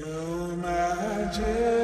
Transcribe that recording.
Your magic.